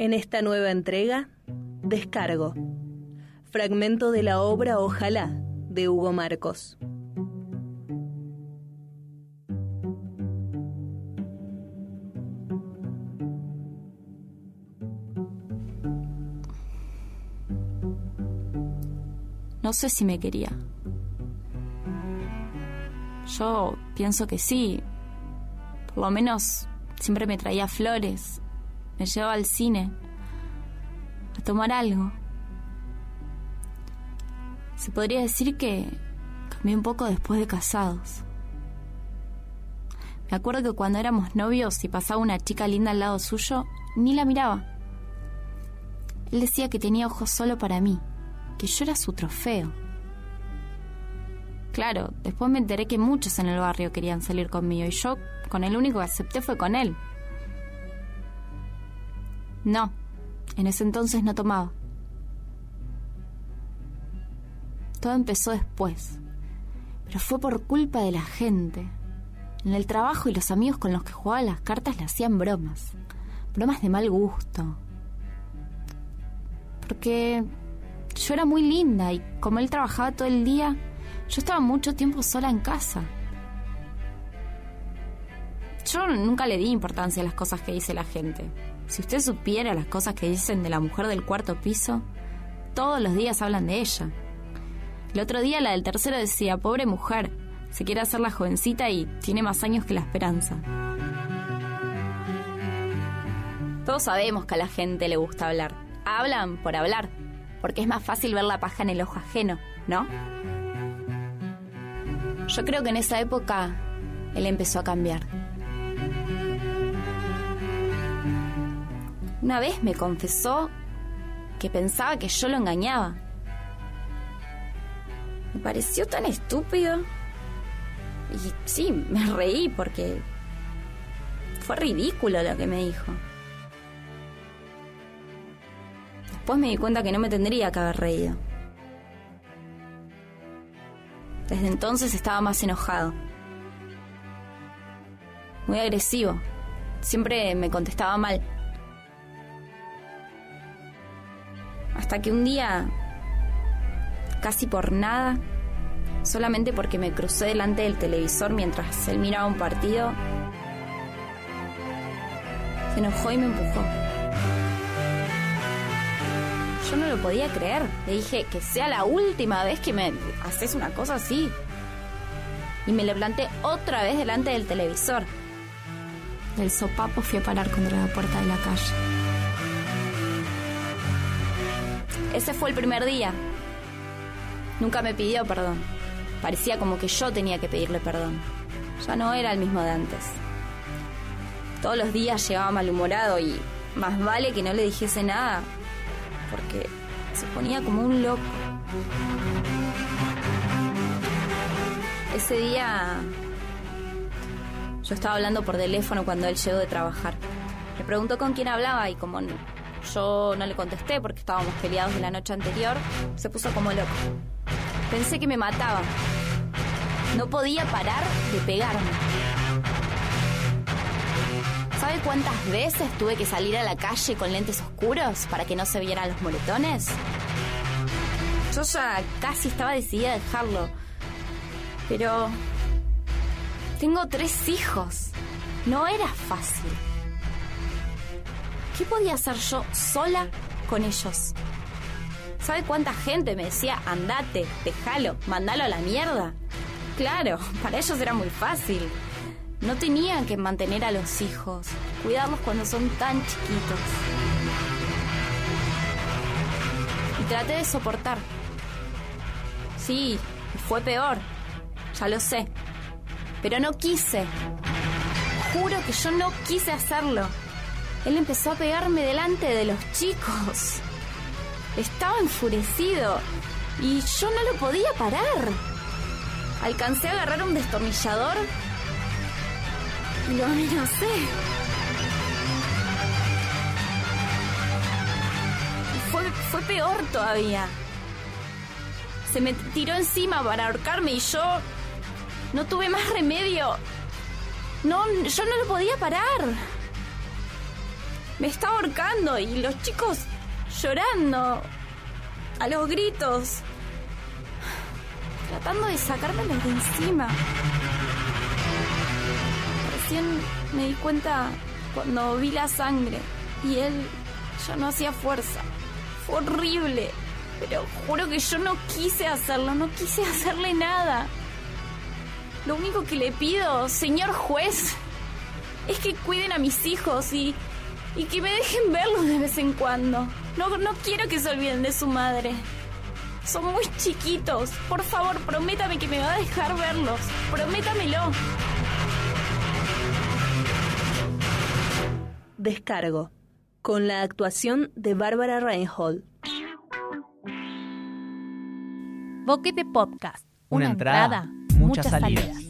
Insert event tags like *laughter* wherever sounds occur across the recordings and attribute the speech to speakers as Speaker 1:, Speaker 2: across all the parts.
Speaker 1: En esta nueva entrega, Descargo. Fragmento de la obra Ojalá de Hugo Marcos.
Speaker 2: No sé si me quería. Yo pienso que sí. Por lo menos siempre me traía flores, me llevaba al cine, a tomar algo. Se podría decir que cambié un poco después de casados. Me acuerdo que cuando éramos novios y pasaba una chica linda al lado suyo, ni la miraba. Él decía que tenía ojos solo para mí, que yo era su trofeo. Claro, después me enteré que muchos en el barrio querían salir conmigo y yo con el único que acepté fue con él. No, en ese entonces no tomaba. Todo empezó después, pero fue por culpa de la gente. En el trabajo y los amigos con los que jugaba las cartas le hacían bromas, bromas de mal gusto. Porque yo era muy linda y como él trabajaba todo el día, yo estaba mucho tiempo sola en casa. Yo nunca le di importancia a las cosas que dice la gente. Si usted supiera las cosas que dicen de la mujer del cuarto piso, todos los días hablan de ella. El otro día la del tercero decía, pobre mujer, se quiere hacer la jovencita y tiene más años que la esperanza. Todos sabemos que a la gente le gusta hablar. Hablan por hablar, porque es más fácil ver la paja en el ojo ajeno, ¿no? Yo creo que en esa época él empezó a cambiar. Una vez me confesó que pensaba que yo lo engañaba. Me pareció tan estúpido. Y sí, me reí porque fue ridículo lo que me dijo. Después me di cuenta que no me tendría que haber reído. Desde entonces estaba más enojado. Muy agresivo. Siempre me contestaba mal. Hasta que un día, casi por nada, solamente porque me crucé delante del televisor mientras él miraba un partido, se enojó y me empujó. Yo no lo podía creer. Le dije que sea la última vez que me haces una cosa así. Y me le planté otra vez delante del televisor. Del sopapo fui a parar contra la puerta de la calle. Ese fue el primer día. Nunca me pidió perdón. Parecía como que yo tenía que pedirle perdón. Ya no era el mismo de antes. Todos los días llegaba malhumorado y más vale que no le dijese nada, porque se ponía como un loco. Ese día yo estaba hablando por teléfono cuando él llegó de trabajar. Me preguntó con quién hablaba y como yo no le contesté porque estábamos peleados de la noche anterior, se puso como loco. Pensé que me mataba. No podía parar de pegarme. ¿Sabe cuántas veces tuve que salir a la calle con lentes oscuros para que no se vieran los moretones? Yo ya casi estaba decidida a dejarlo. Pero... Tengo tres hijos. No era fácil. ¿Qué podía hacer yo sola con ellos? ¿Sabe cuánta gente me decía, andate, déjalo, mandalo a la mierda? Claro, *laughs* para ellos era muy fácil. No tenían que mantener a los hijos, cuidarlos cuando son tan chiquitos. Y traté de soportar. Sí, fue peor, ya lo sé. Pero no quise. Juro que yo no quise hacerlo. Él empezó a pegarme delante de los chicos. Estaba enfurecido y yo no lo podía parar. Alcancé a agarrar un destornillador y lo amenacé. Fue, fue peor todavía. Se me tiró encima para ahorcarme y yo no tuve más remedio. No, yo no lo podía parar. Me estaba ahorcando y los chicos llorando a los gritos, tratando de sacármelos de encima. Recién me di cuenta cuando vi la sangre y él ya no hacía fuerza. Fue horrible, pero juro que yo no quise hacerlo, no quise hacerle nada. Lo único que le pido, señor juez, es que cuiden a mis hijos y, y que me dejen verlos de vez en cuando. No, no quiero que se olviden de su madre. Son muy chiquitos. Por favor, prométame que me va a dejar verlos. Prométamelo.
Speaker 1: Descargo. Con la actuación de Bárbara Reinhold.
Speaker 3: Boquete Podcast.
Speaker 4: Una entrada, muchas salidas.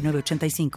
Speaker 5: 906985.